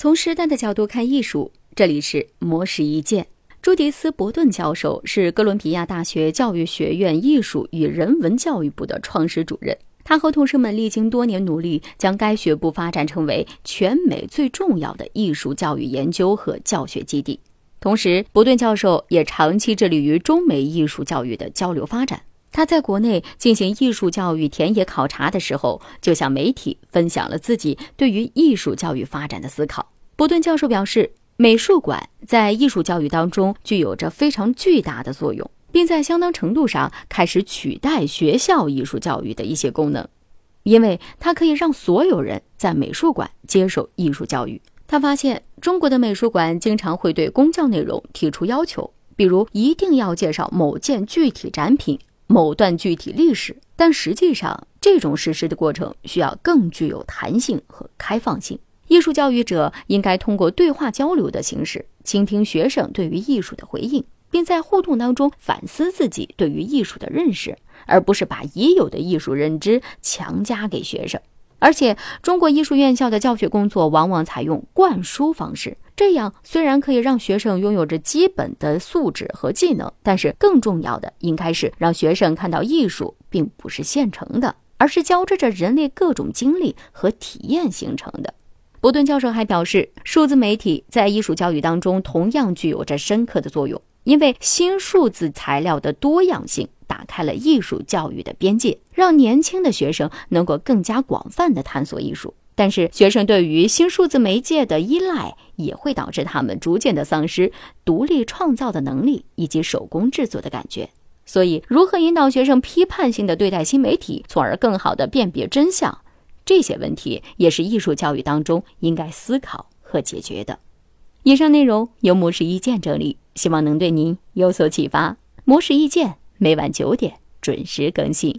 从时代的角度看艺术，这里是魔石一剑。朱迪斯·伯顿教授是哥伦比亚大学教育学院艺术与人文教育部的创始主任。他和同事们历经多年努力，将该学部发展成为全美最重要的艺术教育研究和教学基地。同时，伯顿教授也长期致力于中美艺术教育的交流发展。他在国内进行艺术教育田野考察的时候，就向媒体分享了自己对于艺术教育发展的思考。伯顿教授表示，美术馆在艺术教育当中具有着非常巨大的作用，并在相当程度上开始取代学校艺术教育的一些功能，因为它可以让所有人在美术馆接受艺术教育。他发现，中国的美术馆经常会对公教内容提出要求，比如一定要介绍某件具体展品。某段具体历史，但实际上，这种实施的过程需要更具有弹性和开放性。艺术教育者应该通过对话交流的形式，倾听学生对于艺术的回应，并在互动当中反思自己对于艺术的认识，而不是把已有的艺术认知强加给学生。而且，中国艺术院校的教学工作往往采用灌输方式。这样虽然可以让学生拥有着基本的素质和技能，但是更重要的应该是让学生看到艺术并不是现成的，而是交织着人类各种经历和体验形成的。伯顿教授还表示，数字媒体在艺术教育当中同样具有着深刻的作用，因为新数字材料的多样性打开了艺术教育的边界，让年轻的学生能够更加广泛的探索艺术。但是，学生对于新数字媒介的依赖也会导致他们逐渐的丧失独立创造的能力以及手工制作的感觉。所以，如何引导学生批判性的对待新媒体，从而更好的辨别真相，这些问题也是艺术教育当中应该思考和解决的。以上内容由模式意见整理，希望能对您有所启发。模式意见每晚九点准时更新。